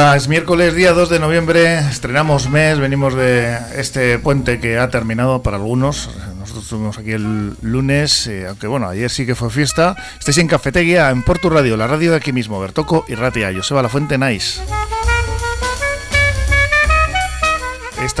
Es miércoles día 2 de noviembre, estrenamos mes, venimos de este puente que ha terminado para algunos. Nosotros estuvimos aquí el lunes, eh, aunque bueno, ayer sí que fue fiesta. Estáis en Cafetería, en Porto Radio, la radio de aquí mismo, Bertoco y Ratia, Joseba La Fuente Nice.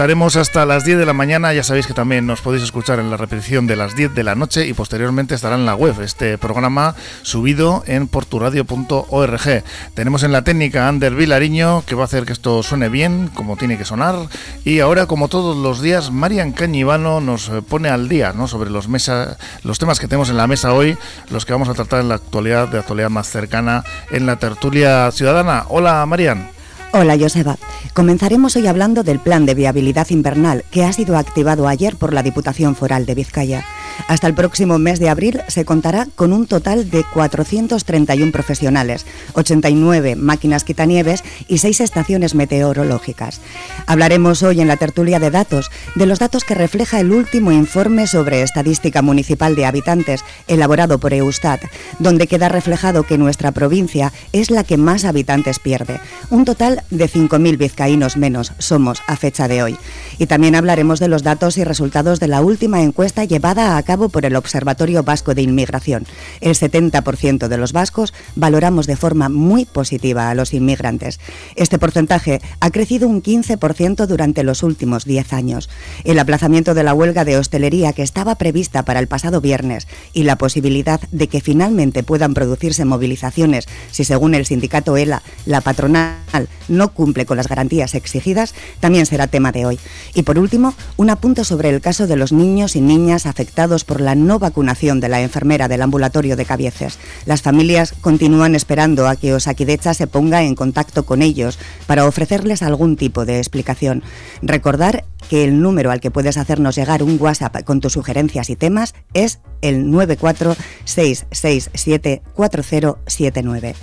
Estaremos hasta las 10 de la mañana, ya sabéis que también nos podéis escuchar en la repetición de las 10 de la noche y posteriormente estará en la web este programa subido en porturadio.org. Tenemos en la técnica Ander Vilariño que va a hacer que esto suene bien, como tiene que sonar. Y ahora, como todos los días, Marian Cañivano nos pone al día ¿no? sobre los, mesa, los temas que tenemos en la mesa hoy, los que vamos a tratar en la actualidad, de actualidad más cercana en la tertulia ciudadana. Hola, Marian. Hola, Joseba. Comenzaremos hoy hablando del plan de viabilidad invernal que ha sido activado ayer por la Diputación Foral de Vizcaya. Hasta el próximo mes de abril se contará con un total de 431 profesionales, 89 máquinas quitanieves y 6 estaciones meteorológicas. Hablaremos hoy en la tertulia de datos de los datos que refleja el último informe sobre estadística municipal de habitantes elaborado por Eustat, donde queda reflejado que nuestra provincia es la que más habitantes pierde. Un total de 5.000 vizcaínos menos somos a fecha de hoy. Y también hablaremos de los datos y resultados de la última encuesta llevada a cabo por el Observatorio Vasco de Inmigración. El 70% de los vascos valoramos de forma muy positiva a los inmigrantes. Este porcentaje ha crecido un 15% durante los últimos 10 años. El aplazamiento de la huelga de hostelería que estaba prevista para el pasado viernes y la posibilidad de que finalmente puedan producirse movilizaciones si según el sindicato ELA la patronal no cumple con las garantías exigidas también será tema de hoy. Y por último, un apunto sobre el caso de los niños y niñas afectados por la no vacunación de la enfermera del ambulatorio de Cabieces. Las familias continúan esperando a que Osakidecha se ponga en contacto con ellos para ofrecerles algún tipo de explicación. Recordar que el número al que puedes hacernos llegar un WhatsApp con tus sugerencias y temas es el 946674079.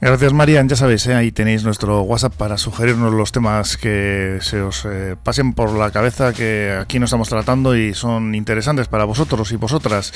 Gracias, Marian. Ya sabéis, ¿eh? ahí tenéis nuestro WhatsApp para sugerirnos los temas que se os eh, pasen por la cabeza, que aquí no estamos tratando y son interesantes para vosotros y vosotras.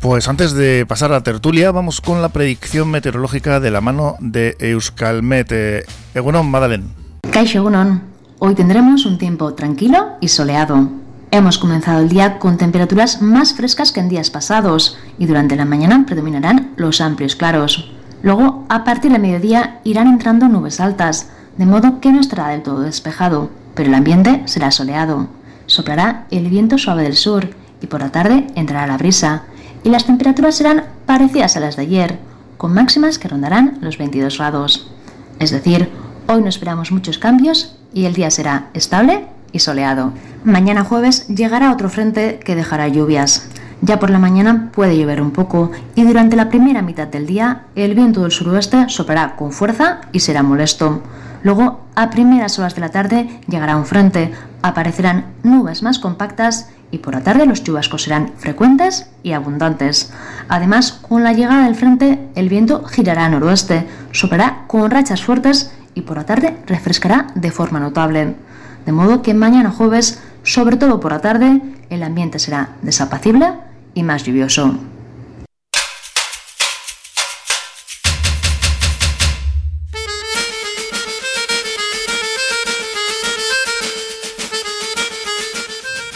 Pues antes de pasar a tertulia, vamos con la predicción meteorológica de la mano de Euskalmet. Eh, Egunon, Madalen. Kaixo Egunon. Hoy tendremos un tiempo tranquilo y soleado. Hemos comenzado el día con temperaturas más frescas que en días pasados y durante la mañana predominarán los amplios claros. Luego, a partir del mediodía, irán entrando nubes altas, de modo que no estará del todo despejado, pero el ambiente será soleado. Soplará el viento suave del sur y por la tarde entrará la brisa, y las temperaturas serán parecidas a las de ayer, con máximas que rondarán los 22 grados. Es decir, hoy no esperamos muchos cambios y el día será estable y soleado. Mañana jueves llegará otro frente que dejará lluvias. Ya por la mañana puede llover un poco y durante la primera mitad del día el viento del suroeste soplará con fuerza y será molesto. Luego, a primeras horas de la tarde llegará un frente, aparecerán nubes más compactas y por la tarde los chubascos serán frecuentes y abundantes. Además, con la llegada del frente, el viento girará a noroeste, soplará con rachas fuertes y por la tarde refrescará de forma notable. De modo que mañana jueves, sobre todo por la tarde, el ambiente será desapacible y más lluvioso.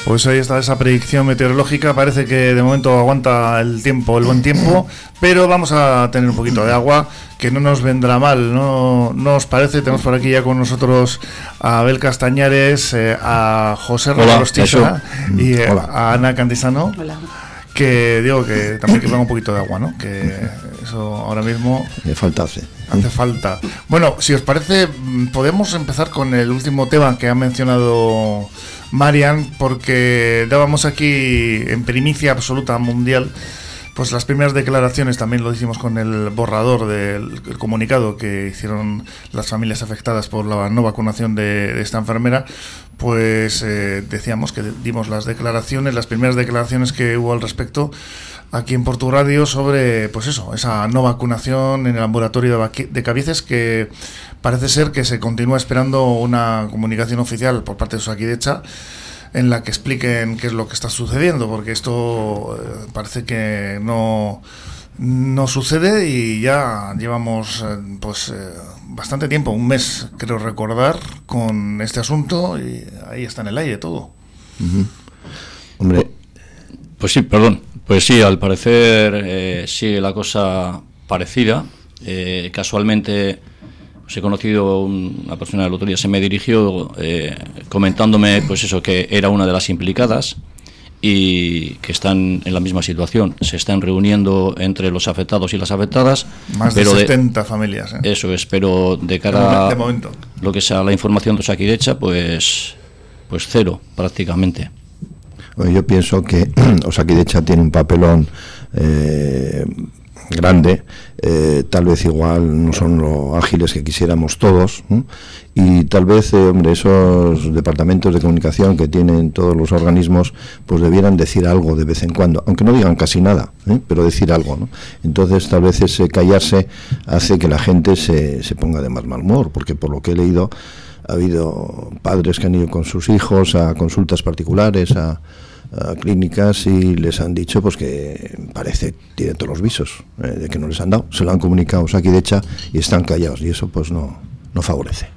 Pues ahí está esa predicción meteorológica. Parece que de momento aguanta el tiempo, el buen tiempo, pero vamos a tener un poquito de agua que no nos vendrá mal, ¿no, ¿No os parece? Tenemos por aquí ya con nosotros a Abel Castañares, eh, a José Rostiza y eh, a Ana Cantisano. Hola que digo que también que un poquito de agua, ¿no? Que eso ahora mismo hace falta hace. Hace falta. Bueno, si os parece, podemos empezar con el último tema que ha mencionado Marian, porque dábamos aquí en primicia absoluta mundial pues las primeras declaraciones también lo hicimos con el borrador del comunicado que hicieron las familias afectadas por la no vacunación de, esta enfermera, pues eh, decíamos que dimos las declaraciones, las primeras declaraciones que hubo al respecto aquí en Porto Radio sobre, pues eso, esa no vacunación en el ambulatorio de, de que parece ser que se continúa esperando una comunicación oficial por parte de Saquidecha en la que expliquen qué es lo que está sucediendo, porque esto eh, parece que no, no sucede y ya llevamos eh, pues eh, bastante tiempo, un mes, creo recordar, con este asunto y ahí está en el aire todo. Hombre. Pues sí, perdón. Pues sí, al parecer sigue la cosa parecida. Casualmente pues he conocido una persona del otro día, se me dirigió eh, comentándome pues eso, que era una de las implicadas y que están en la misma situación. Se están reuniendo entre los afectados y las afectadas. Más de 70 familias. ¿eh? Eso es, pero de cara a lo que sea la información de Osakidecha, pues, pues cero prácticamente. yo pienso que Osakidecha tiene un papelón eh, grande, eh, tal vez igual no son lo ágiles que quisiéramos todos, y tal vez, eh, hombre, esos departamentos de comunicación que tienen todos los organismos, pues debieran decir algo de vez en cuando, aunque no digan casi nada, ¿eh? pero decir algo, ¿no? Entonces, tal vez ese callarse hace que la gente se, se ponga de más mal humor, porque por lo que he leído, ha habido padres que han ido con sus hijos a consultas particulares, a clínicas y les han dicho pues que parece tienen todos los visos eh, de que no les han dado. Se lo han comunicado aquí de hecha y están callados y eso pues no no favorece.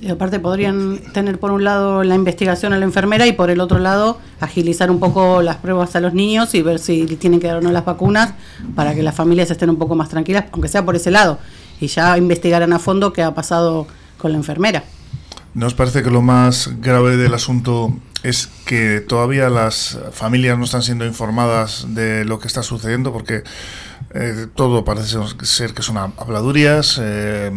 Y aparte podrían tener por un lado la investigación a la enfermera y por el otro lado agilizar un poco las pruebas a los niños y ver si tienen que dar o no las vacunas para que las familias estén un poco más tranquilas, aunque sea por ese lado, y ya investigaran a fondo qué ha pasado con la enfermera. ¿Nos parece que lo más grave del asunto es que todavía las familias no están siendo informadas de lo que está sucediendo porque eh, todo parece ser que son habladurías, eh,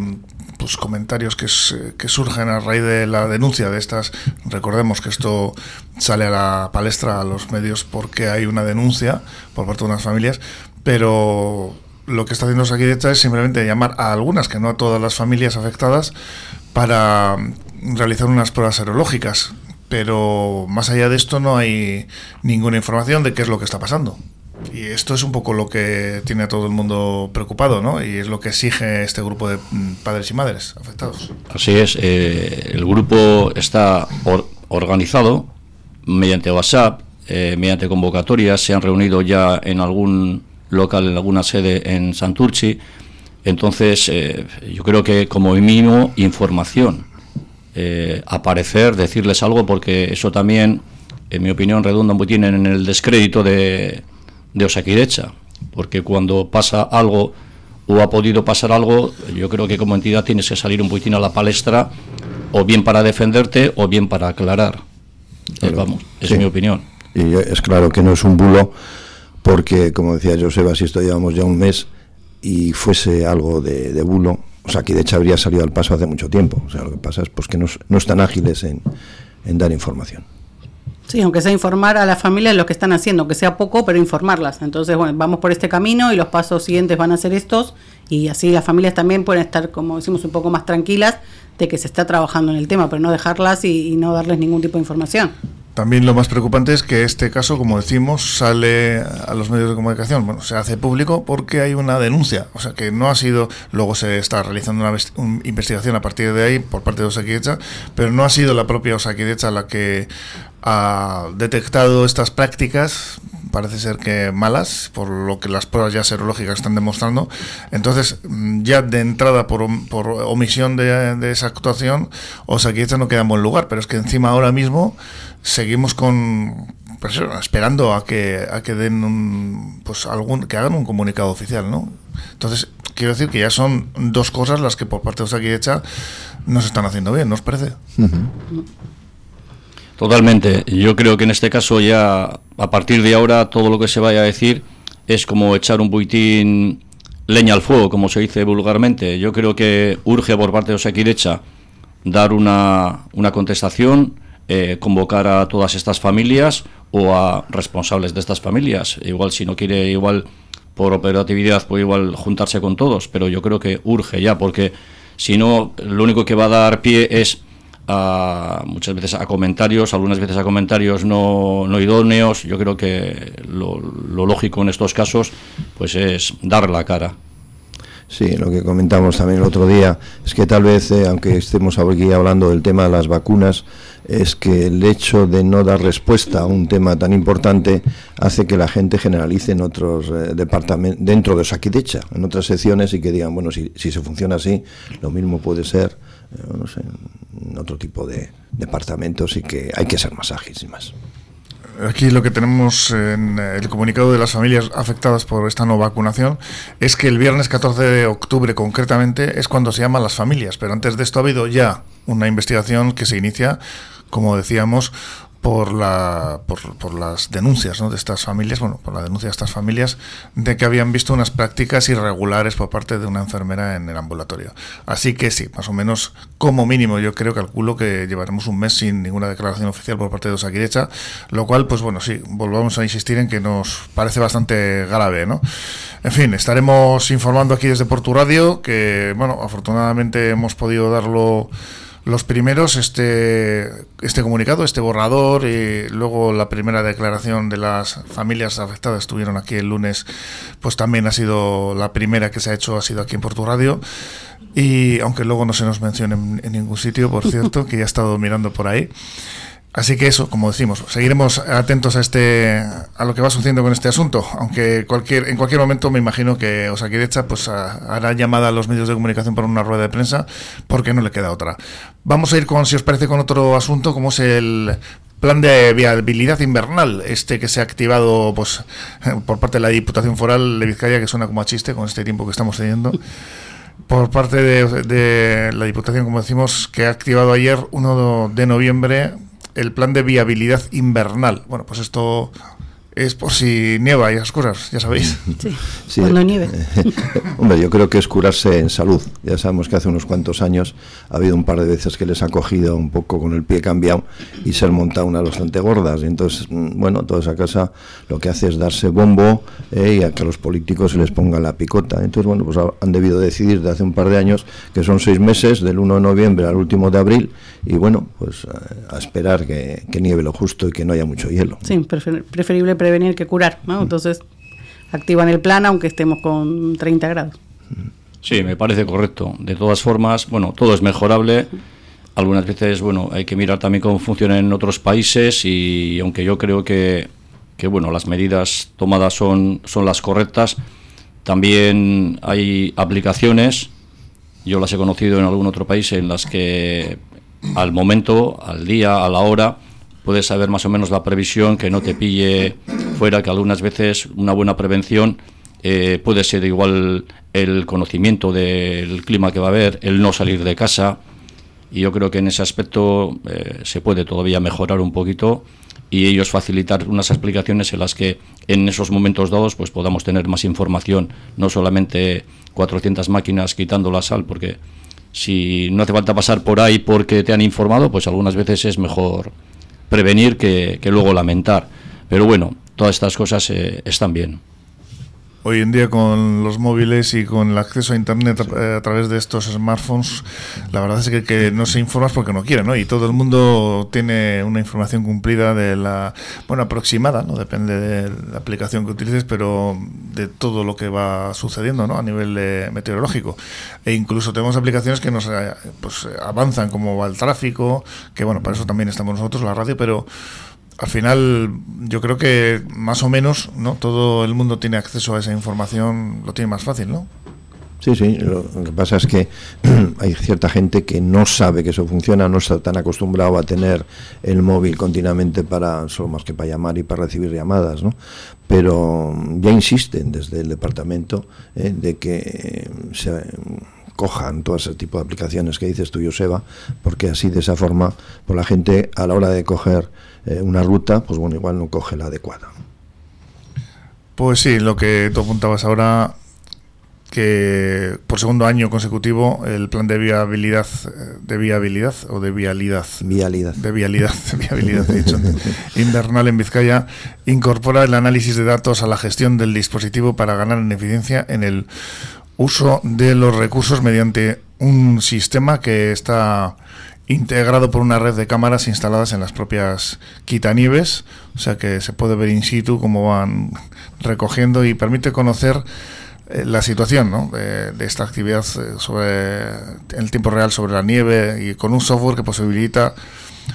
pues comentarios que, surgen a raíz de la denuncia de estas. Recordemos que esto sale a la palestra a los medios porque hay una denuncia por parte de unas familias, pero lo que está haciendo detrás es simplemente llamar a algunas, que no a todas las familias afectadas, para realizar unas pruebas serológicas pero más allá de esto no hay ninguna información de qué es lo que está pasando. Y esto es un poco lo que tiene a todo el mundo preocupado, ¿no? Y es lo que exige este grupo de mm, padres y madres afectados. Así es, eh, el grupo está organizado mediante WhatsApp, eh, mediante convocatorias, se han reunido ya en algún local, en alguna sede en Santurci. Entonces, eh, yo creo que como mínimo información eh, aparecer, decirles algo, porque eso también, en mi opinión, redunda un poquitín en el descrédito de, de Osakidecha, porque cuando pasa algo o ha podido pasar algo, yo creo que como entidad tienes que salir un poquitín a la palestra, o bien para defenderte o bien para aclarar. Eh, vamos, es mi opinión. Y es claro que no es un bulo, porque, como decía Joseba, si esto llevamos ya un mes y fuese algo de, de bulo, o sea, aquí de hecho habría salido al paso hace mucho tiempo. O sea, lo que pasa es pues, que no, no están ágiles en, en dar información. Sí, aunque sea informar a la familia de lo que están haciendo, que sea poco, pero informarlas. Entonces, bueno, vamos por este camino y los pasos siguientes van a ser estos y así las familias también pueden estar, como decimos, un poco más tranquilas de que se está trabajando en el tema, pero no dejarlas y no darles ningún tipo de información. También lo más preocupante es que este caso, como decimos, sale a los medios de comunicación, bueno, se hace público porque hay una denuncia, o sea que no ha sido, luego se está realizando una, investigación a partir de ahí por parte de Osakidecha, pero no ha sido la propia Osakidecha la que ha detectado estas prácticas, parece ser que malas, por lo que las pruebas ya serológicas están demostrando. Entonces, ya de entrada, por, por omisión de, de esa actuación, Osakidecha no queda en buen lugar, pero es que encima ahora mismo seguimos con pues, esperando a que a que den un, pues algún que hagan un comunicado oficial, ¿no? Entonces, quiero decir que ya son dos cosas las que por parte de hecha no se están haciendo bien, ¿no os parece? Totalmente. Yo creo que en este caso ya a partir de ahora todo lo que se vaya a decir es como echar un buitín leña al fuego, como se dice vulgarmente. Yo creo que urge por parte de Osakidecha dar una, una contestación eh, convocar a todas estas familias o a responsables de estas familias. Igual si no quiere, igual por operatividad, puede igual juntarse con todos, pero yo creo que urge ya, porque si no, lo único que va a dar pie es a, muchas veces a comentarios, algunas veces a comentarios no, idóneos. Yo creo que lo, lo, lógico en estos casos pues es dar la cara. Sí, lo que comentamos también el otro día es que tal vez, eh, aunque estemos aquí hablando del tema de las vacunas, es que el hecho de no dar respuesta a un tema tan importante hace que la gente generalice en otros eh, departamentos, dentro de Saquidecha, en otras secciones y que digan, bueno, si, si se funciona así, lo mismo puede ser, eh, en otro tipo de departamentos y que hay que ser más ágiles y más. Aquí lo que tenemos en el comunicado de las familias afectadas por esta no vacunación es que el viernes 14 de octubre concretamente es cuando se llaman las familias, pero antes de esto ha habido ya una investigación que se inicia, como decíamos, por, la, por, las denuncias de estas familias, bueno, por la denuncia de estas familias, de que habían visto unas prácticas irregulares por parte de una enfermera en el ambulatorio. Así que sí, más o menos, como mínimo, yo creo, calculo que llevaremos un mes sin ninguna declaración oficial por parte de Osakirecha, lo cual, pues bueno, sí, volvamos a insistir en que nos parece bastante grave, ¿no? En fin, estaremos informando aquí desde Portu Radio, que, bueno, afortunadamente hemos podido darlo los primeros, este, este comunicado, este borrador, y luego la primera declaración de las familias afectadas estuvieron aquí el lunes, pues también ha sido la primera que se ha hecho, ha sido aquí en Porto Radio. Y aunque luego no se nos mencione en, en ningún sitio, por cierto, que ya he estado mirando por ahí. Así que eso, como decimos, seguiremos atentos a este a lo que va sucediendo con este asunto, aunque cualquier en cualquier momento me imagino que Osakidecha pues hará llamada a los medios de comunicación para una rueda de prensa porque no le queda otra. Vamos a ir con si os parece con otro asunto como es el plan de viabilidad invernal, este que se ha activado pues por parte de la Diputación Foral de Vizcaya que suena como a chiste con este tiempo que estamos teniendo por parte de, de, la Diputación, como decimos, que ha activado ayer, 1 de noviembre, el plan de viabilidad invernal. Bueno, pues esto es por si nieva y cosas, ya sabéis. Sí, sí. cuando nieve. Hombre, yo creo que es curarse en salud. Ya sabemos que hace unos cuantos años ha habido un par de veces que les ha cogido un poco con el pie cambiado y se han montado unas bastante gordas. Y entonces, mm, bueno, toda esa casa lo que hace es darse bombo eh, y a que a los políticos se les ponga la picota. Entonces, bueno, pues han debido decidir de hace un par de años que son seis meses, del 1 de noviembre al último de abril, y bueno, pues a, esperar que, que nieve lo justo y que no haya mucho hielo. Sí, preferible prevenir que curar, ¿no? Mm. Entonces activan el plan aunque estemos con 30 grados. Sí, me parece correcto. De todas formas, bueno, todo es mejorable. Algunas veces, bueno, hay que mirar también cómo funciona en otros países y aunque yo creo que, que bueno, las medidas tomadas son, son las correctas, también hay aplicaciones, yo las he conocido en algún otro país, en las que al momento, al día, a la hora, puedes saber más o menos la previsión, que no te pille fuera, que algunas veces una buena prevención eh, puede ser igual el conocimiento del clima que va a haber, el no salir de casa, y yo creo que en ese aspecto eh, se puede todavía mejorar un poquito y ellos facilitar unas explicaciones en las que en esos momentos dados pues podamos tener más información, no solamente 400 máquinas quitando la sal, porque si no hace falta pasar por ahí porque te han informado, pues algunas veces es mejor prevenir que, que luego lamentar. Pero bueno, todas estas cosas eh, están bien. Hoy en día con los móviles y con el acceso a Internet a, a través de estos smartphones, la verdad es que, que, no se informas porque no quiere, ¿no? Y todo el mundo tiene una información cumplida de la, bueno, aproximada, ¿no? Depende de la aplicación que utilices, pero de todo lo que va sucediendo, ¿no? A nivel eh, meteorológico. E incluso tenemos aplicaciones que nos eh, pues, avanzan, como va el tráfico, que bueno, para eso también estamos nosotros, la radio, pero al final yo creo que más o menos no todo el mundo tiene acceso a esa información lo tiene más fácil no Sí, sí, lo, que pasa es que hay cierta gente que no sabe que eso funciona, no está tan acostumbrado a tener el móvil continuamente para, solo más que para llamar y para recibir llamadas, ¿no? Pero ya insisten desde el departamento eh, de que se cojan todo ese tipo de aplicaciones que dices tú, Joseba, porque así de esa forma, pues la gente a la hora de coger eh, una ruta, pues bueno, igual no coge la adecuada. Pues sí, lo que tú apuntabas ahora, que por segundo año consecutivo el plan de viabilidad, de viabilidad o de vialidad, vialidad. de vialidad, viabilidad he dicho, invernal en Vizcaya incorpora el análisis de datos a la gestión del dispositivo para ganar en eficiencia en el uso de los recursos mediante un sistema que está integrado por una red de cámaras instaladas en las propias quitanieves, o sea que se puede ver in situ cómo van recogiendo y permite conocer eh, la situación ¿no? de, esta actividad eh, sobre en tiempo real sobre la nieve y con un software que posibilita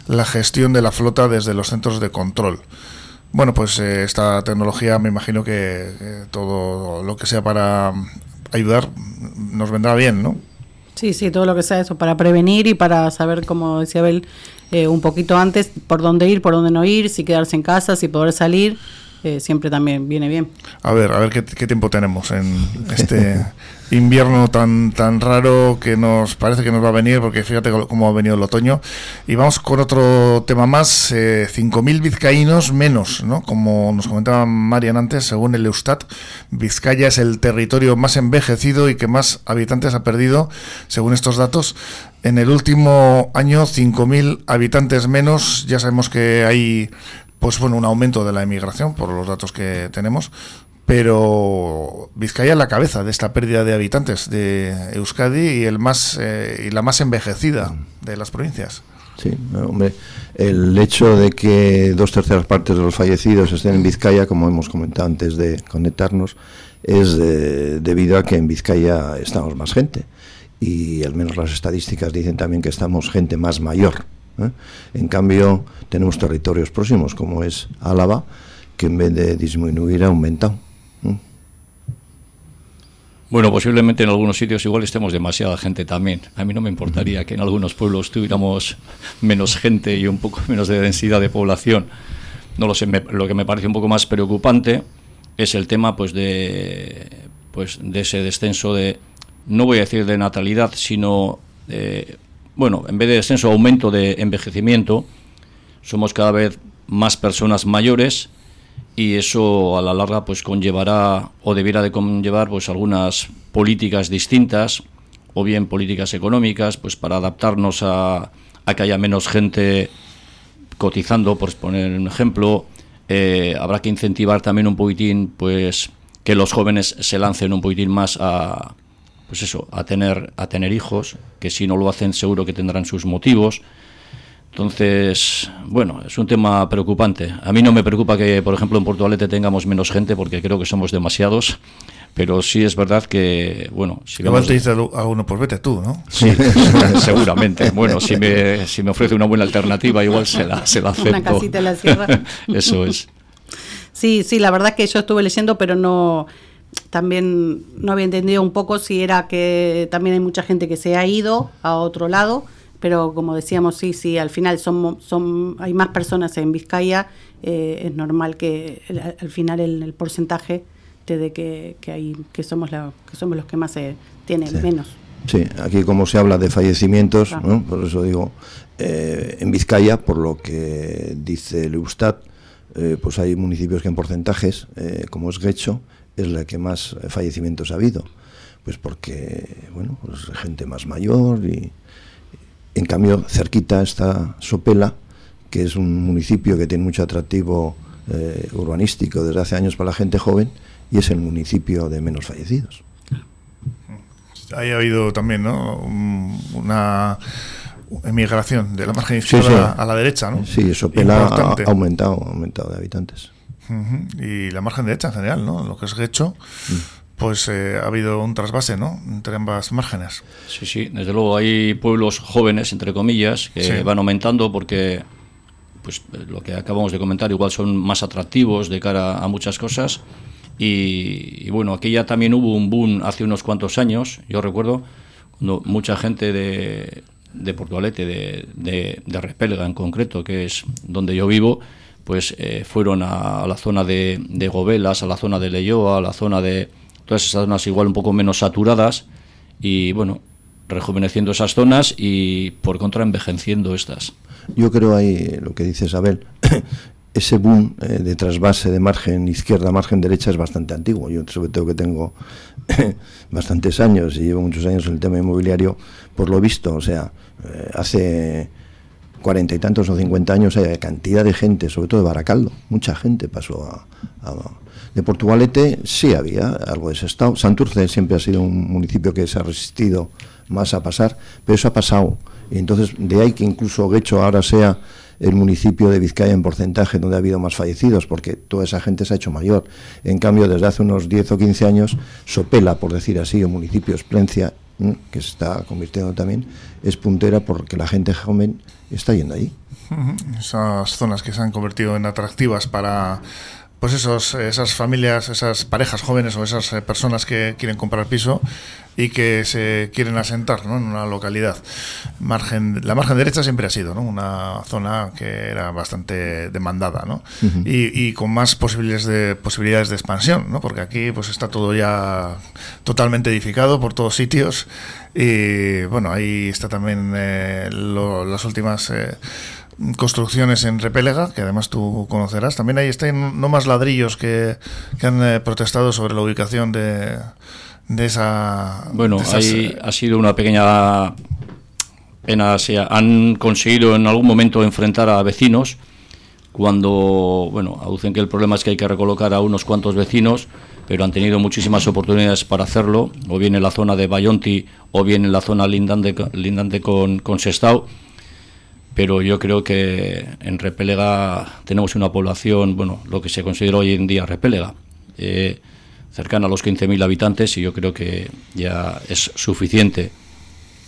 la gestión de la flota desde los centros de control. Bueno, pues eh, esta tecnología me imagino que todo lo que sea para ayudar nos vendrá bien, ¿no? Sí, sí, todo lo que sea eso, para prevenir y para saber, como decía Abel, un poquito antes, por dónde ir, por dónde no ir, si quedarse en casa, si poder salir siempre también viene bien. A ver, a ver qué, tiempo tenemos en este invierno tan tan raro que nos parece que nos va a venir, porque fíjate cómo ha venido el otoño. Y vamos con otro tema más, eh, 5.000 vizcaínos menos, ¿no? Como nos comentaba Marian antes, según el Eustat, Vizcaya es el territorio más envejecido y que más habitantes ha perdido, según estos datos. En el último año, 5.000 habitantes menos. Ya sabemos que hay pues bueno, un aumento de la emigración por los datos que tenemos, pero Vizcaya es la cabeza de esta pérdida de habitantes de Euskadi y el más eh, y la más envejecida de las provincias. Sí, hombre, el hecho de que dos terceras partes de los fallecidos estén en Vizcaya, como hemos comentado antes de conectarnos, es debido a que en Vizcaya estamos más gente y al menos las estadísticas dicen también que estamos gente más mayor. ¿Eh? En cambio, tenemos territorios próximos, como es Álava, que en vez de disminuir ha aumentado. ¿eh? Bueno, posiblemente en algunos sitios igual estemos demasiada gente también. A mí no me importaría que en algunos pueblos tuviéramos menos gente y un poco menos de densidad de población. No lo sé, lo que me parece un poco más preocupante es el tema pues de pues de ese descenso de no voy a decir de natalidad, sino de bueno, en vez de descenso, aumento de envejecimiento, somos cada vez más personas mayores y eso a la larga pues conllevará o debiera de conllevar pues algunas políticas distintas o bien políticas económicas pues para adaptarnos a, que haya menos gente cotizando por poner un ejemplo. Eh, habrá que incentivar también un poquitín pues que los jóvenes se lancen un poquitín más a, pues eso, a tener, a tener hijos, que si no lo hacen seguro que tendrán sus motivos. Entonces, bueno, es un tema preocupante. A mí no me preocupa que, por ejemplo, en Portugalete tengamos menos gente, porque creo que somos demasiados, pero sí es verdad que, bueno... Si Igual te dice a uno, pues vete tú, ¿no? Sí, seguramente. Bueno, si me, si me ofrece una buena alternativa, igual se la, se la acepto. Una casita en la sierra. Eso es. Sí, sí, la verdad que yo estuve leyendo, pero no también no había entendido un poco si era que también hay mucha gente que se ha ido a otro lado, pero como decíamos, sí, sí, al final son, son, hay más personas en Vizcaya, eh, es normal que al final el, el porcentaje te de que, que, hay, que, somos la, que somos los que más se tienen menos. Sí, aquí como se habla de fallecimientos, por eso digo, eh, en Vizcaya, por lo que dice el Eustat, eh, pues hay municipios que en porcentajes, como es Guecho, es la que más fallecimientos ha habido. Pues porque, bueno, pues gente más mayor y en cambio cerquita está Sopela, que es un municipio que tiene mucho atractivo eh, urbanístico desde hace años para la gente joven y es el municipio de menos fallecidos. Ahí ha habido también, ¿no? Una emigración de la margen izquierda a la derecha, ¿no? Sí, Sopela ha aumentado, ha aumentado de habitantes. Y la margen derecha en general, ¿no? Lo que es Guecho, mm. pues eh, ha habido un trasvase, ¿no? Entre ambas márgenes. Sí, sí, desde luego hay pueblos jóvenes, entre comillas, que van aumentando porque, pues lo que acabamos de comentar, igual son más atractivos de cara a muchas cosas. Y, bueno, aquí ya también hubo un boom hace unos cuantos años, yo recuerdo, cuando mucha gente de, de Portugalete, de, de, de Repelga en concreto, que es donde yo vivo, pues eh, fueron a, la zona de, de, Gobelas, a la zona de Leyoa, a la zona de todas esas zonas igual un poco menos saturadas y bueno, rejuveneciendo esas zonas y por contra envejeciendo estas. Yo creo ahí lo que dice Isabel, ese boom eh, de trasvase de margen izquierda, margen derecha es bastante antiguo. Yo sobre todo que tengo bastantes años y llevo muchos años en el tema inmobiliario, por lo visto, o sea, eh, hace cuarenta y tantos o cincuenta años hay cantidad de gente, sobre todo de Baracaldo, mucha gente pasó a, de Portugalete sí había algo de ese estado. Santurce siempre ha sido un municipio que se ha resistido más a pasar, pero eso ha pasado. Y entonces de ahí que incluso Guecho ahora sea el municipio de Vizcaya en porcentaje donde ha habido más fallecidos, porque toda esa gente se ha hecho mayor. En cambio, desde hace unos 10 o 15 años, Sopela, por decir así, o municipio Esplencia, que se está convirtiendo también, es puntera porque la gente joven está yendo allí. Esas zonas que se han convertido en atractivas para pues esos, esas familias, esas parejas jóvenes o esas eh, personas que quieren comprar piso y que se quieren asentar en una localidad. Margen, la margen derecha siempre ha sido una zona que era bastante demandada ¿no? y, con más posibilidades de, posibilidades de expansión, ¿no? porque aquí pues está todo ya totalmente edificado por todos sitios y bueno, ahí está también eh, las últimas... Eh, construcciones en Repélega, que además tú conocerás. También ahí están no más ladrillos que, han eh, protestado sobre la ubicación de, de esa... Bueno, ahí eh, ha sido una pequeña pena. Se han conseguido en algún momento enfrentar a vecinos cuando, bueno, aducen que el problema es que hay que recolocar a unos cuantos vecinos, pero han tenido muchísimas oportunidades para hacerlo, o bien en la zona de Bayonti o bien en la zona lindante, lindante con, con Sestao pero yo creo que en Repélega tenemos una población, bueno, lo que se considera hoy en día Repélega, eh, cercana a los 15.000 habitantes y yo creo que ya es suficiente.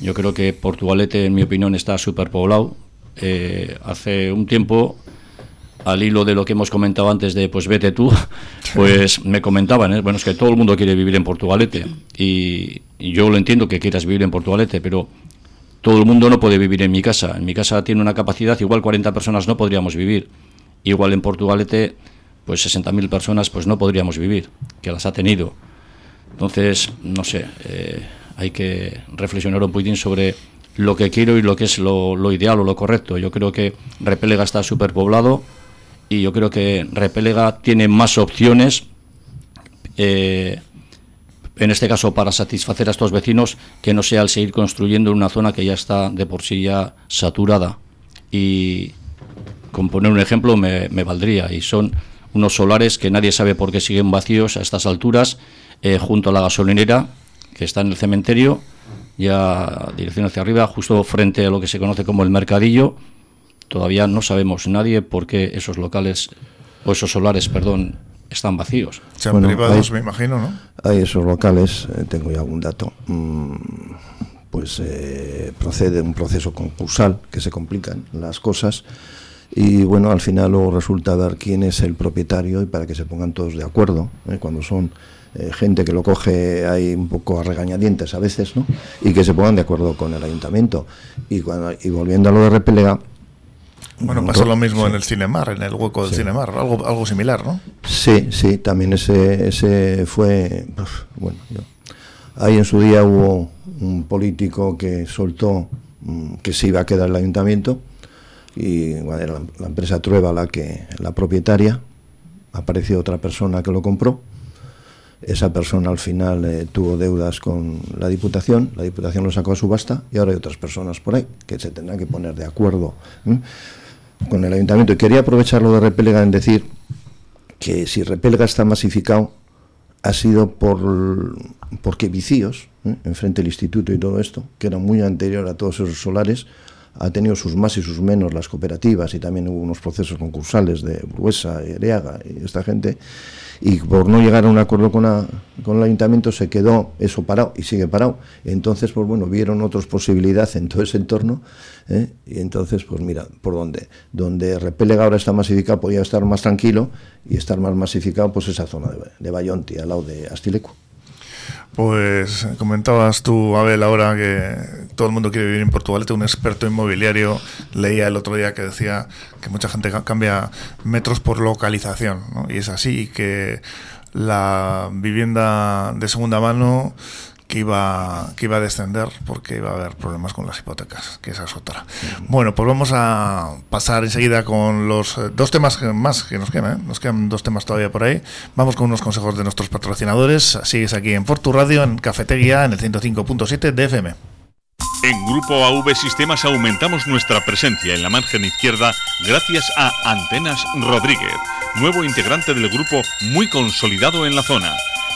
Yo creo que Portugalete, en mi opinión, está superpoblado. Eh, hace un tiempo, al hilo de lo que hemos comentado antes de pues vete tú, pues me comentaban, ¿eh? bueno, es que todo el mundo quiere vivir en Portugalete y, y yo lo entiendo que quieras vivir en Portugalete, pero todo el mundo no puede vivir en mi casa. En mi casa tiene una capacidad, igual 40 personas no podríamos vivir. Igual en Portugalete, pues 60.000 personas pues no podríamos vivir, que las ha tenido. Entonces, no sé, eh, hay que reflexionar un poquitín sobre lo que quiero y lo que es lo, ideal o lo correcto. Yo creo que Repélega está superpoblado y yo creo que Repélega tiene más opciones eh, en este caso para satisfacer a estos vecinos, que no sea el seguir construyendo en una zona que ya está de por sí ya saturada. Y con poner un ejemplo me, valdría, y son unos solares que nadie sabe por qué siguen vacíos a estas alturas, eh, junto a la gasolinera, que está en el cementerio, ya dirección hacia arriba, justo frente a lo que se conoce como el mercadillo. Todavía no sabemos nadie por qué esos locales, o esos solares, perdón, están vacíos. Sean privados, me imagino, ¿no? Hay esos locales, eh, tengo ya algún dato, mm, pues eh, procede un proceso concursal que se complican las cosas y bueno, al final luego resulta ver quién es el propietario y para que se pongan todos de acuerdo, ¿eh? cuando son gente que lo coge ahí un poco a regañadientes a veces, ¿no? Y que se pongan de acuerdo con el ayuntamiento. Y, cuando, y volviendo a lo de Repelega, bueno, pasa lo mismo en el Cinemar, en el hueco del Cinemar, algo, algo similar, ¿no? Sí, sí, también ese, ese fue, bueno, ahí en su día hubo un político que soltó mm, que se iba a quedar el ayuntamiento y bueno, era la, empresa Trueba la que la propietaria, apareció otra persona que lo compró. Esa persona al final eh, tuvo deudas con la Diputación, la Diputación lo sacó a subasta y ahora hay otras personas por ahí que se tendrán que poner de acuerdo con el ayuntamiento. Y quería aprovecharlo de Repelga en decir que si Repelga está masificado ha sido por porque Vicíos, ¿eh? enfrente del instituto y todo esto, que era muy anterior a todos esos solares, ha tenido sus más y sus menos las cooperativas y también hubo unos procesos concursales de Bruesa y Areaga y esta gente y por no llegar a un acuerdo con, con el ayuntamiento se quedó eso parado y sigue parado. Entonces, pues bueno, vieron otras posibilidades en todo ese entorno ¿eh? y entonces, pues mira, por dónde, donde Repelega ahora está masificado, podía estar más tranquilo y estar más masificado, pues esa zona de, de Bayonti, al lado de Astileco. Pues comentabas tú, Abel, ahora que todo el mundo quiere vivir en Portugalete. Un experto inmobiliario leía el otro día que decía que mucha gente cambia metros por localización, ¿no? y es así, que la vivienda de segunda mano que iba, que iba a descender porque iba a haber problemas con las hipotecas, que esa es otra. Bueno, pues vamos a pasar enseguida con los eh, dos temas más que nos quedan, ¿eh? nos quedan dos temas todavía por ahí. Vamos con unos consejos de nuestros patrocinadores. Sigues aquí en Fortu Radio, en Cafetería, en el 105.7 de FM. En Grupo AV Sistemas aumentamos nuestra presencia en la margen izquierda gracias a Antenas Rodríguez, nuevo integrante del grupo muy consolidado en la zona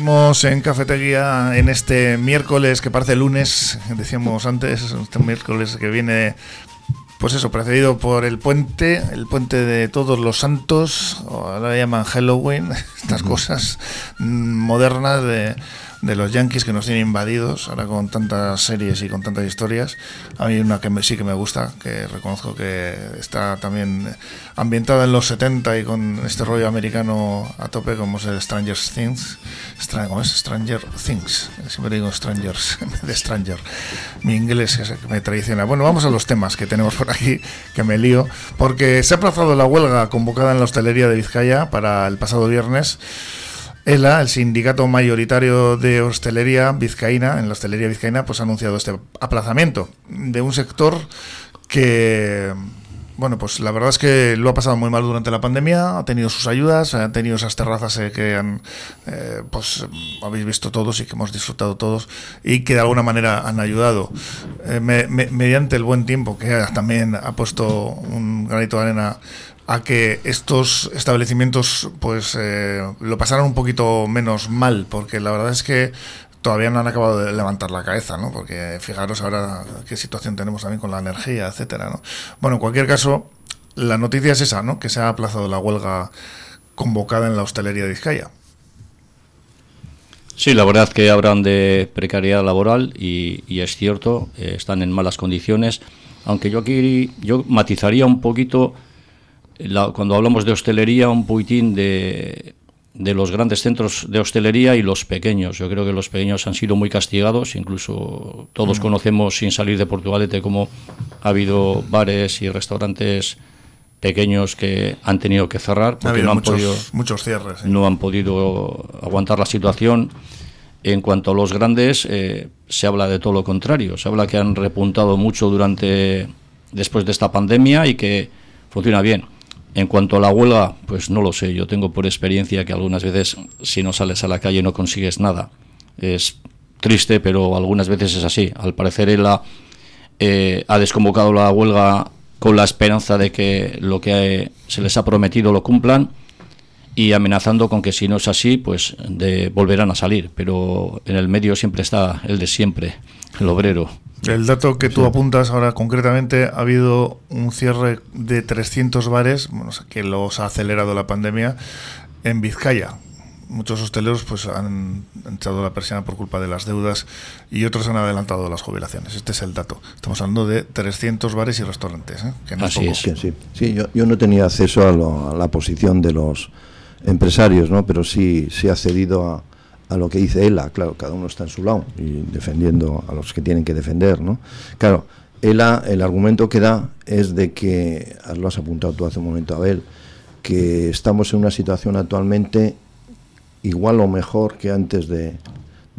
Seguimos en cafetería en este miércoles que parece lunes, decíamos antes, este miércoles que viene, pues eso, precedido por el puente, el puente de todos los santos, o ahora llaman Halloween, estas cosas mm, modernas de de los Yankees que nos tienen invadidos, ahora con tantas series y con tantas historias. A mí una que me, sí que me gusta, que reconozco que está también ambientada en los 70 y con este rollo americano a tope como es el Stranger Things. ¿Cómo es? Stranger Things. Siempre digo Strangers, de Stranger. Mi inglés es que me traiciona. Bueno, vamos a los temas que tenemos por aquí, que me lío, porque se ha aplazado la huelga convocada en la hostelería de Vizcaya para el pasado viernes. ELA, el sindicato mayoritario de hostelería vizcaína, en la hostelería vizcaína, pues ha anunciado este aplazamiento de un sector que, bueno, pues la verdad es que lo ha pasado muy mal durante la pandemia, ha tenido sus ayudas, ha tenido esas terrazas eh, que han, eh, pues habéis visto todos y que hemos disfrutado todos y que de alguna manera han ayudado. Eh, mediante el buen tiempo que también ha puesto un granito de arena a que estos establecimientos pues eh, lo pasaran un poquito menos mal, porque la verdad es que todavía no han acabado de levantar la cabeza, ¿no? Porque fijaros ahora qué situación tenemos también con la energía, etcétera, ¿no? Bueno, en cualquier caso, la noticia es esa, ¿no? Que se ha aplazado la huelga convocada en la hostelería de Vizcaya. Sí, la verdad que hablan de precariedad laboral y, es cierto, eh, están en malas condiciones, aunque yo aquí yo matizaría un poquito cuando hablamos de hostelería, un poquitín de, de los grandes centros de hostelería y los pequeños. Yo creo que los pequeños han sido muy castigados, incluso todos mm. conocemos sin salir de Portugalete cómo ha habido bares y restaurantes pequeños que han tenido que cerrar porque no han podido muchos cierres no han podido aguantar la situación en cuanto a los grandes eh, se habla de todo lo contrario se habla que han repuntado mucho durante después de esta pandemia y que funciona bien en cuanto a la huelga, pues no lo sé. Yo tengo por experiencia que algunas veces si no sales a la calle no consigues nada. Es triste, pero algunas veces es así. Al parecer él ha, eh, desconvocado la huelga con la esperanza de que lo que se les ha prometido lo cumplan y amenazando con que si no es así, pues de, volverán a salir. Pero en el medio siempre está el de siempre, el obrero. El dato que tú apuntas ahora concretamente, ha habido un cierre de 300 bares, bueno, que los ha acelerado la pandemia, en Vizcaya. Muchos hosteleros pues han echado la persiana por culpa de las deudas y otros han adelantado las jubilaciones. Este es el dato. Estamos hablando de 300 bares y restaurantes. ¿eh? Que no Así es, sí. sí yo, yo, no tenía acceso a, a, la posición de los empresarios, ¿no? pero sí, sí ha cedido a, a lo que dice ELA, claro, cada uno está en su lado y defendiendo a los que tienen que defender, ¿no? Claro, ELA, el argumento que da es de que, lo has apuntado tú hace un momento, Abel, que estamos en una situación actualmente igual o mejor que antes de,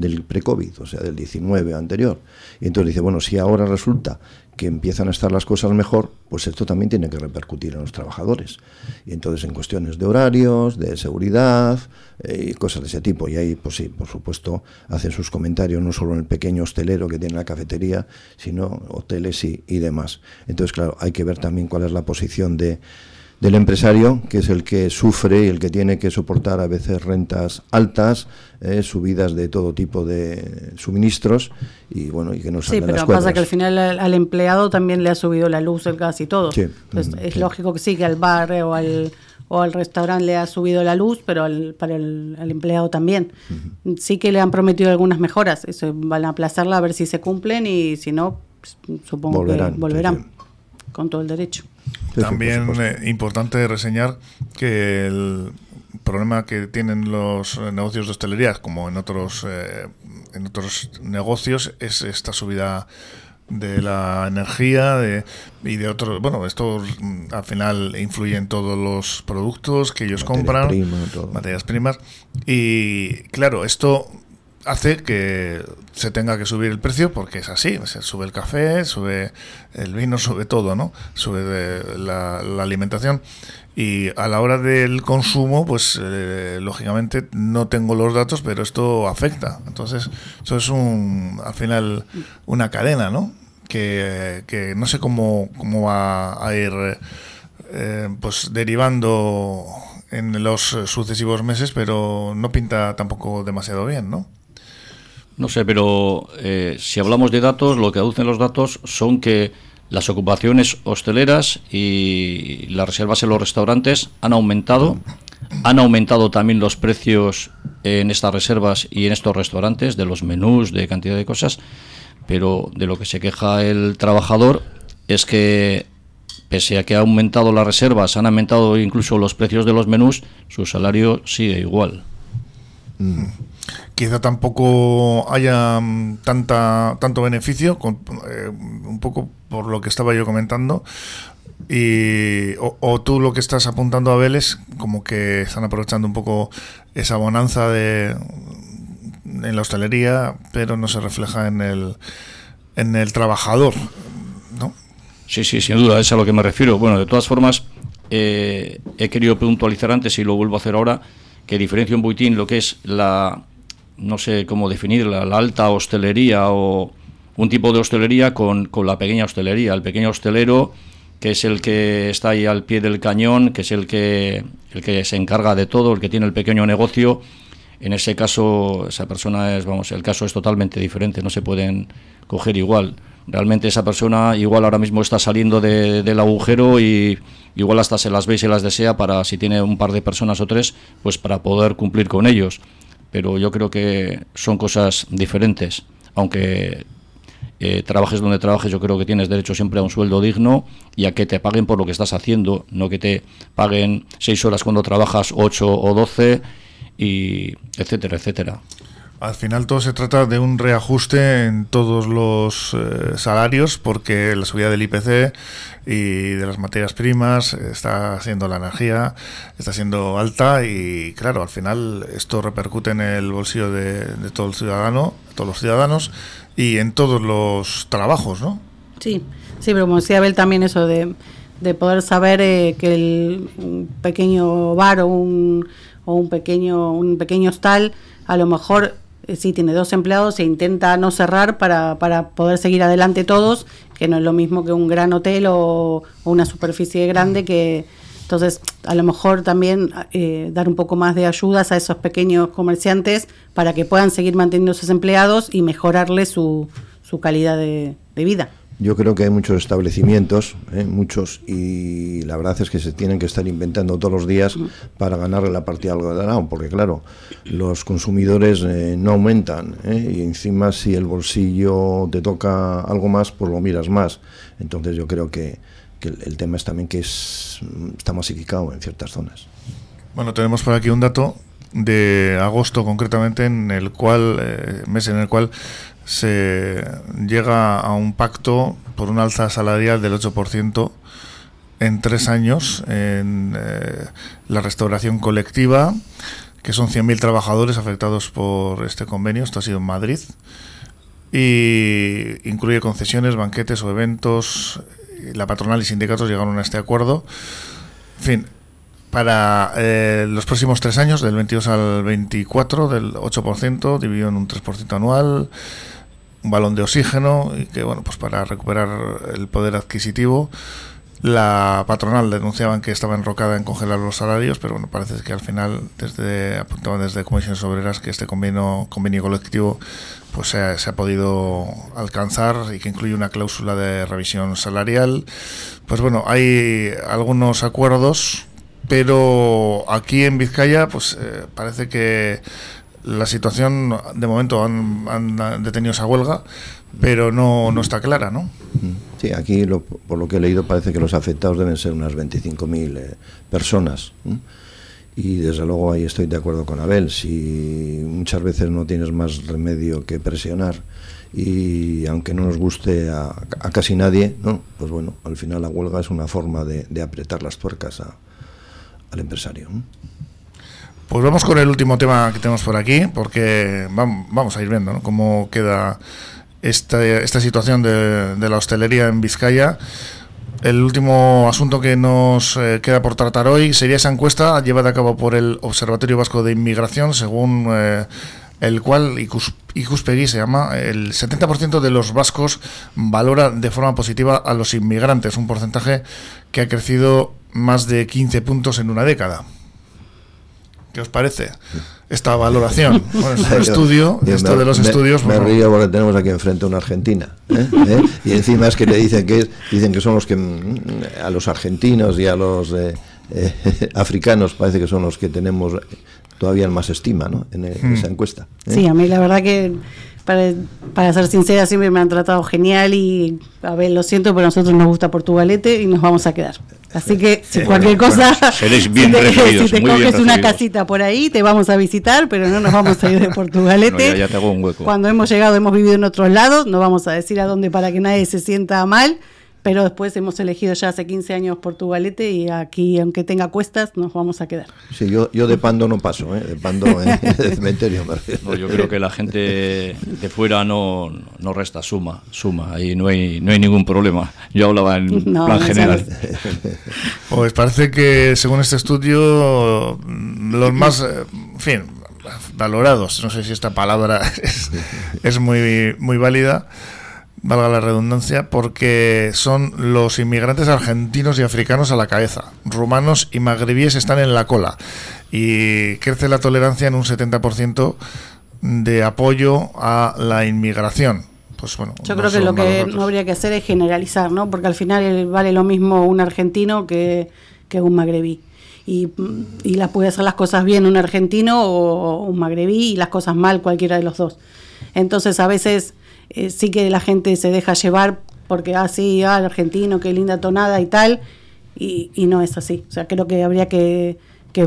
del pre-COVID, o sea, del 19 anterior. Y entonces dice, bueno, si ahora resulta que empiezan a estar las cosas mejor, pues esto también tiene que repercutir en los trabajadores. Y entonces en cuestiones de horarios, de seguridad eh, y cosas de ese tipo. Y ahí, pues sí, por supuesto, hacen sus comentarios no solo en el pequeño hostelero que tiene la cafetería, sino hoteles y, y demás. Entonces, claro, hay que ver también cuál es la posición de del empresario, que es el que sufre y el que tiene que soportar a veces rentas altas, eh, subidas de todo tipo de suministros y bueno, y que no Sí, pero pasa que al final al, empleado también le ha subido la luz, el gas y todo. Sí. Entonces, es lógico que sí, que al bar o al, o al restaurante le ha subido la luz, pero para el, empleado también. Sí que le han prometido algunas mejoras, eso van a aplazarla a ver si se cumplen y si no, supongo que volverán con todo el derecho. También eh, importante reseñar que el problema que tienen los negocios de hostelería, como en otros eh, en otros negocios, es esta subida de la energía de, y de otros. Bueno, esto mm, al final influye en todos los productos que ellos compran, materias primas. Y claro, esto hace que se tenga que subir el precio porque es así, sube el café, sube el vino, sube todo, ¿no? Sube la, alimentación y a la hora del consumo, pues eh, lógicamente no tengo los datos, pero esto afecta. Entonces, eso es un, al final una cadena, ¿no? Que, que no sé cómo, cómo va a ir eh, pues derivando en los sucesivos meses, pero no pinta tampoco demasiado bien, ¿no? No sé, pero eh, si hablamos de datos, lo que aducen los datos son que las ocupaciones hosteleras y las reservas en los restaurantes han aumentado. Han aumentado también los precios en estas reservas y en estos restaurantes, de los menús, de cantidad de cosas. Pero de lo que se queja el trabajador es que, pese a que ha aumentado las reservas, han aumentado incluso los precios de los menús, su salario sigue igual. Mm quizá tampoco haya mm, tanta tanto beneficio, eh, un poco por lo que estaba yo comentando. Y, o, tú lo que estás apuntando a es como que están aprovechando un poco esa bonanza de en la hostelería, pero no se refleja en el en el trabajador, ¿no? Sí, sí, sin duda, es a lo que me refiero. Bueno, de todas formas, eh, he querido puntualizar antes y lo vuelvo a hacer ahora, que diferencio un Buitín lo que es la no sé cómo definirla, la alta hostelería o un tipo de hostelería con, la pequeña hostelería. El pequeño hostelero, que es el que está ahí al pie del cañón, que es el que, el que se encarga de todo, el que tiene el pequeño negocio, en ese caso, esa persona es, vamos, el caso es totalmente diferente, no se pueden coger igual. Realmente esa persona igual ahora mismo está saliendo del agujero y igual hasta se las ve y se las desea para, si tiene un par de personas o tres, pues para poder cumplir con ellos pero yo creo que son cosas diferentes, aunque eh, trabajes donde trabajes, yo creo que tienes derecho siempre a un sueldo digno y a que te paguen por lo que estás haciendo, no que te paguen seis horas cuando trabajas ocho o doce, y etcétera, etcétera. Al final todo se trata de un reajuste en todos los eh, salarios porque la subida del IPC y de las materias primas está siendo la energía, está siendo alta y claro, al final esto repercute en el bolsillo de, todo el ciudadano, todos los ciudadanos y en todos los trabajos, ¿no? Sí, sí, pero como decía Abel también eso de, poder saber eh, que el, un pequeño bar o un, o un pequeño un pequeño hostal a lo mejor sí tiene dos empleados e intenta no cerrar para, para poder seguir adelante todos, que no es lo mismo que un gran hotel o, una superficie grande que entonces a lo mejor también eh, dar un poco más de ayudas a esos pequeños comerciantes para que puedan seguir manteniendo sus empleados y mejorarle su, su calidad de vida. Yo creo que hay muchos establecimientos, ¿eh? muchos, y la verdad es que se tienen que estar inventando todos los días para ganarle la partida al ganado, porque claro, los consumidores eh, no aumentan, ¿eh? y encima si el bolsillo te toca algo más, pues lo miras más. Entonces yo creo que, el, tema es también que es, está masificado en ciertas zonas. Bueno, tenemos por aquí un dato de agosto concretamente en el cual mes en el cual se llega a un pacto por un alza salarial del 8% en tres años en eh, la restauración colectiva, que son 100.000 trabajadores afectados por este convenio. Esto ha sido en Madrid. Y incluye concesiones, banquetes o eventos. La patronal y sindicatos llegaron a este acuerdo. En fin, para eh, los próximos tres años, del 22 al 24, del 8%, dividido en un 3% anual un balón de oxígeno y que bueno pues para recuperar el poder adquisitivo la patronal denunciaban que estaba enrocada en congelar los salarios pero bueno parece que al final desde apuntaban desde comisiones obreras que este convenio convenio colectivo pues se ha, podido alcanzar y que incluye una cláusula de revisión salarial. Pues bueno hay algunos acuerdos pero aquí en Vizcaya pues eh, parece que la situación, de momento han, detenido esa huelga, pero no, no está clara, ¿no? Sí, aquí por lo que he leído parece que los afectados deben ser unas 25.000 eh, personas. Y desde luego ahí estoy de acuerdo con Abel. Si muchas veces no tienes más remedio que presionar y aunque no nos guste a, casi nadie, ¿no? pues bueno, al final la huelga es una forma de, apretar las tuercas al empresario. Pues vamos con el último tema que tenemos por aquí, porque vamos a ir viendo cómo queda esta, situación de, la hostelería en Vizcaya. El último asunto que nos eh, queda por tratar hoy sería esa encuesta llevada a cabo por el Observatorio Vasco de Inmigración, según eh, el cual Icuspegui se llama, el 70% de los vascos valora de forma positiva a los inmigrantes, un porcentaje que ha crecido más de 15 puntos en una década. ¿Qué os parece esta valoración? Bueno, es un estudio, esto de los estudios... Me, río porque tenemos aquí enfrente una argentina. ¿eh? ¿Eh? Y encima es que le dicen que, dicen que son los que... Mm, a los argentinos y a los eh, africanos parece que son los que tenemos todavía más estima ¿no? en, hmm. esa encuesta. Sí, a mí la verdad que para, para, ser sincera, siempre me han tratado genial y, a ver, lo siento, pero a nosotros nos gusta Portugalete y nos vamos a quedar. Así que si cualquier cosa, bien si te, coges una casita por ahí, te vamos a visitar, pero no nos vamos a ir de Portugalete. ya, te hago un hueco. Cuando hemos llegado, hemos vivido en otros lados, no vamos a decir a dónde para que nadie se sienta mal pero después hemos elegido ya hace 15 años Portugalete y aquí, aunque tenga cuestas, nos vamos a quedar. Sí, yo, yo de Pando no paso, ¿eh? de Pando en el cementerio. yo creo que la gente de fuera no, no resta, suma, suma, ahí no hay, no hay ningún problema. Yo hablaba en plan general. Pues parece que según este estudio, los más, eh, en fin, valorados, no sé si esta palabra es, es muy, muy válida, valga la redundancia, porque son los inmigrantes argentinos y africanos a la cabeza. Rumanos y magrebíes están en la cola. Y crece la tolerancia en un 70% de apoyo a la inmigración. Pues bueno, Yo creo que lo que no habría que hacer es generalizar, ¿no? Porque al final vale lo mismo un argentino que, que un magrebí. Y, y las puede hacer las cosas bien un argentino o un magrebí y las cosas mal cualquiera de los dos. Entonces a veces eh, sí que la gente se deja llevar porque, ah, sí, ah, el argentino, qué linda tonada y tal, y, no es así. O sea, creo que habría que,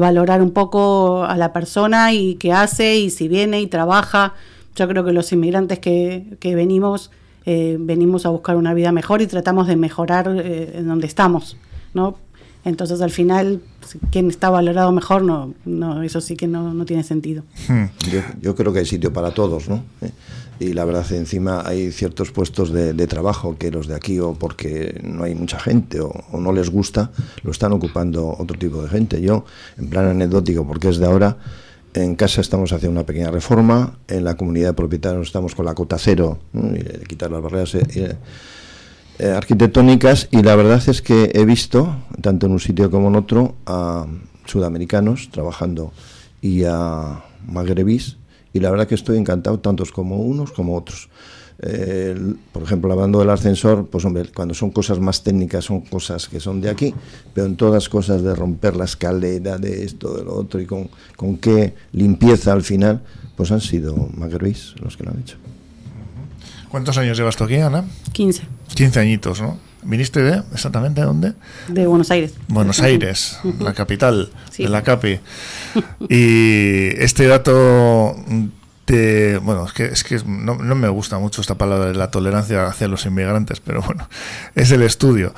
valorar un poco a la persona y qué hace y si viene y trabaja. Yo creo que los inmigrantes que, que venimos, eh, venimos a buscar una vida mejor y tratamos de mejorar eh, en donde estamos, ¿no? Entonces, al final, quien está valorado mejor, no, no eso sí que no, no tiene sentido. Hmm. Yo, yo, creo que hay sitio para todos, ¿no? y la verdad encima hay ciertos puestos de, trabajo que los de aquí o porque no hay mucha gente o, no les gusta, lo están ocupando otro tipo de gente. Yo, en plan anecdótico, porque es de ahora, en casa estamos haciendo una pequeña reforma, en la comunidad de propietarios estamos con la cota cero, y quitar las barreras eh, eh, arquitectónicas, y la verdad es que he visto, tanto en un sitio como en otro, a sudamericanos trabajando y a magrebís y la verdad que estoy encantado, tantos como unos como otros. por ejemplo, hablando del ascensor, pues hombre, cuando son cosas más técnicas son cosas que son de aquí, pero en todas cosas de romper la escalera, de esto, de lo otro, y con, con qué limpieza al final, pues han sido magrebís los que lo han hecho. ¿Cuántos años llevas tú aquí, Ana? 15. 15 añitos, ¿no? ¿Viniste de exactamente de dónde? De Buenos Aires. Buenos Aires, la capital de la CAPI. Y este dato de, bueno, es que, es que no, no, me gusta mucho esta palabra de la tolerancia hacia los inmigrantes, pero bueno, es el estudio.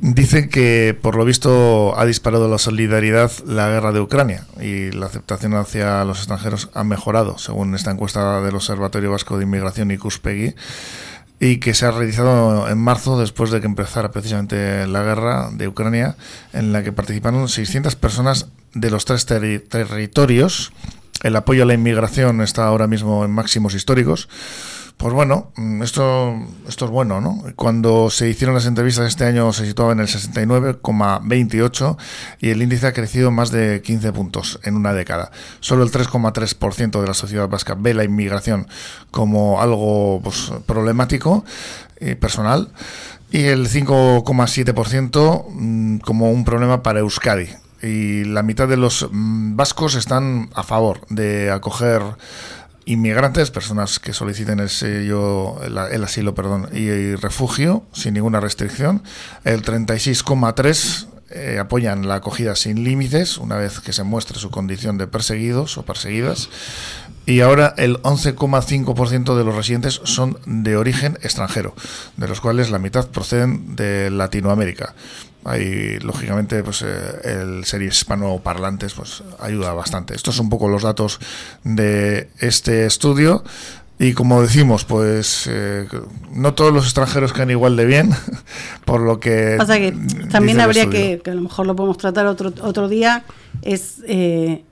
Dicen que por lo visto ha disparado la solidaridad la guerra de Ucrania y la aceptación hacia los extranjeros ha mejorado, según esta encuesta del Observatorio Vasco de Inmigración y Cuspegui y que se ha realizado en marzo después de que empezara precisamente la guerra de Ucrania, en la que participaron 600 personas de los tres territorios. El apoyo a la inmigración está ahora mismo en máximos históricos. Pues bueno, mm, esto, esto es bueno, ¿no? Cuando se hicieron las entrevistas este año se situaba en el 69,28 y el índice ha crecido más de 15 puntos en una década. Solo el 3,3% de la sociedad vasca ve la inmigración como algo pues, problemático y personal y el 5,7% mm, como un problema para Euskadi y la mitad de los mm, vascos están a favor de acoger inmigrantes, personas que soliciten el sello, el, asilo, perdón, y, y refugio sin ninguna restricción. El 36,3 eh, apoyan la acogida sin límites una vez que se muestre su condición de perseguidos o perseguidas. Y ahora el 11,5% de los residentes son de origen extranjero, de los cuales la mitad proceden de Latinoamérica. Ahí, lógicamente, pues eh, el ser hispanoparlantes pues ayuda bastante. Estos son un poco los datos de este estudio. Y como decimos, pues eh, no todos los extranjeros caen igual de bien, por lo que... Pasa que también habría que, que a lo mejor lo podemos tratar otro, otro día, es eh,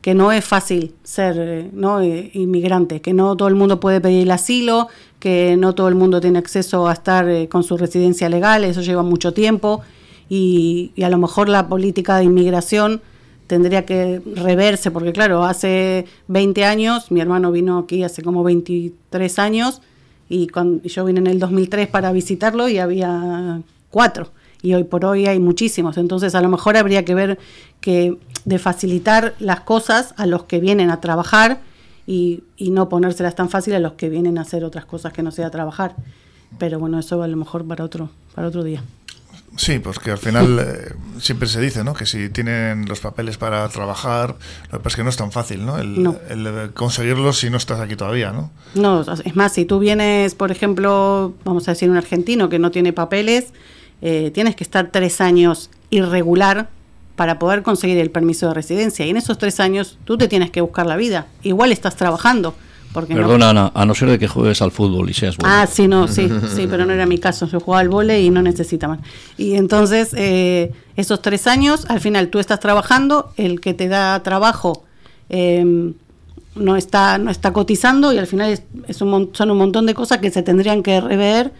que no es fácil ser eh, ¿no? Eh, inmigrante, que no todo el mundo puede pedir el asilo, que no todo el mundo tiene acceso a estar eh, con su residencia legal, eso lleva mucho tiempo y, a lo mejor la política de inmigración tendría que reverse, porque claro, hace 20 años, mi hermano vino aquí hace como 23 años, y yo vine en el 2003 para visitarlo y había cuatro, y hoy por hoy hay muchísimos, entonces a lo mejor habría que ver que de facilitar las cosas a los que vienen a trabajar y, y no ponérselas tan fácil a los que vienen a hacer otras cosas que no sea trabajar. Pero bueno, eso a lo mejor para otro, para otro día. Sí, pues que al final eh, siempre se dice, ¿no? Que si tienen los papeles para trabajar, lo que pasa es que no es tan fácil, ¿no? El, No. el, conseguirlos si no estás aquí todavía, ¿no? No, es más, si tú vienes, por ejemplo, vamos a decir un argentino que no tiene papeles, eh, tienes que estar tres años irregular para poder conseguir el permiso de residencia. Y en esos tres años tú te tienes que buscar la vida. Igual estás trabajando. Porque no- Perdona, Ana, a no ser de que juegues al fútbol y seas bueno. Ah, sí, no, sí, sí, pero no era mi caso. Yo jugaba al vole y no necesitaban. Y entonces, eh, esos tres años, al final tú estás trabajando, el que te da trabajo eh, no, está, no está cotizando y al final es, es un, mon- son un montón de cosas que se tendrían que rever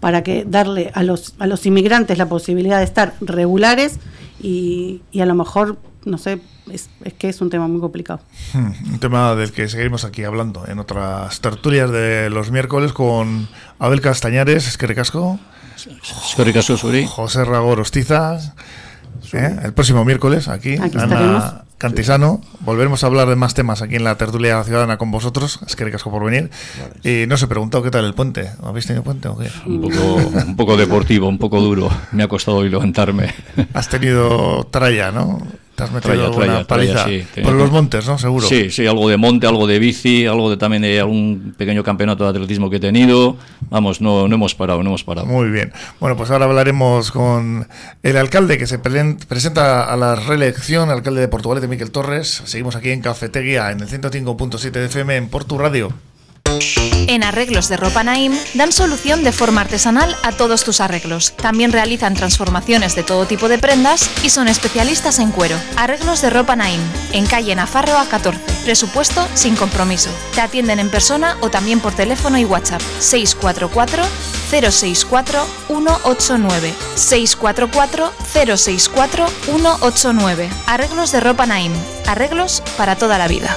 para que darle a los, a los inmigrantes la posibilidad de estar regulares y, y a lo mejor, no sé, es, es que es un tema muy complicado. Hmm, Un tema del que seguiremos aquí hablando en otras tertulias de los miércoles con Abel Castañares, es que recasco, zuri. José Ragor Hostiza, ¿eh? el próximo miércoles aquí, Aquí estaremos. Ana Cantisano. Volveremos a hablar de más temas aquí en la tertulia ciudadana con vosotros, es que recasco por venir. Y no os he preguntado qué tal el puente, ¿habéis tenido puente o qué? Un poco, un poco deportivo, un poco duro. Me ha costado hoy levantarme. Has tenido tralla, ¿no? Te has metido Tralla, alguna paliza sí. Por los montes, ¿no? Seguro. Sí, sí, algo de monte, algo de bici, algo de también de algún pequeño campeonato de atletismo que he tenido. Vamos, no, no hemos parado, no hemos parado. Muy bien. Bueno, pues ahora hablaremos con el alcalde que se presenta a la reelección, alcalde de Portugalete, Miquel Torres. Seguimos aquí en Cafetería, en el 105.7 de FM, en Portu Radio. En Arreglos de Ropa Naim dan solución de forma artesanal a todos tus arreglos. También realizan transformaciones de todo tipo de prendas y son especialistas en cuero. Arreglos de Ropa Naim, en calle Nafarroa 14. Presupuesto sin compromiso. Te atienden en persona o también por teléfono y WhatsApp. 644 064 189 644 064 189 Arreglos de Ropa Naim. Arreglos para toda la vida.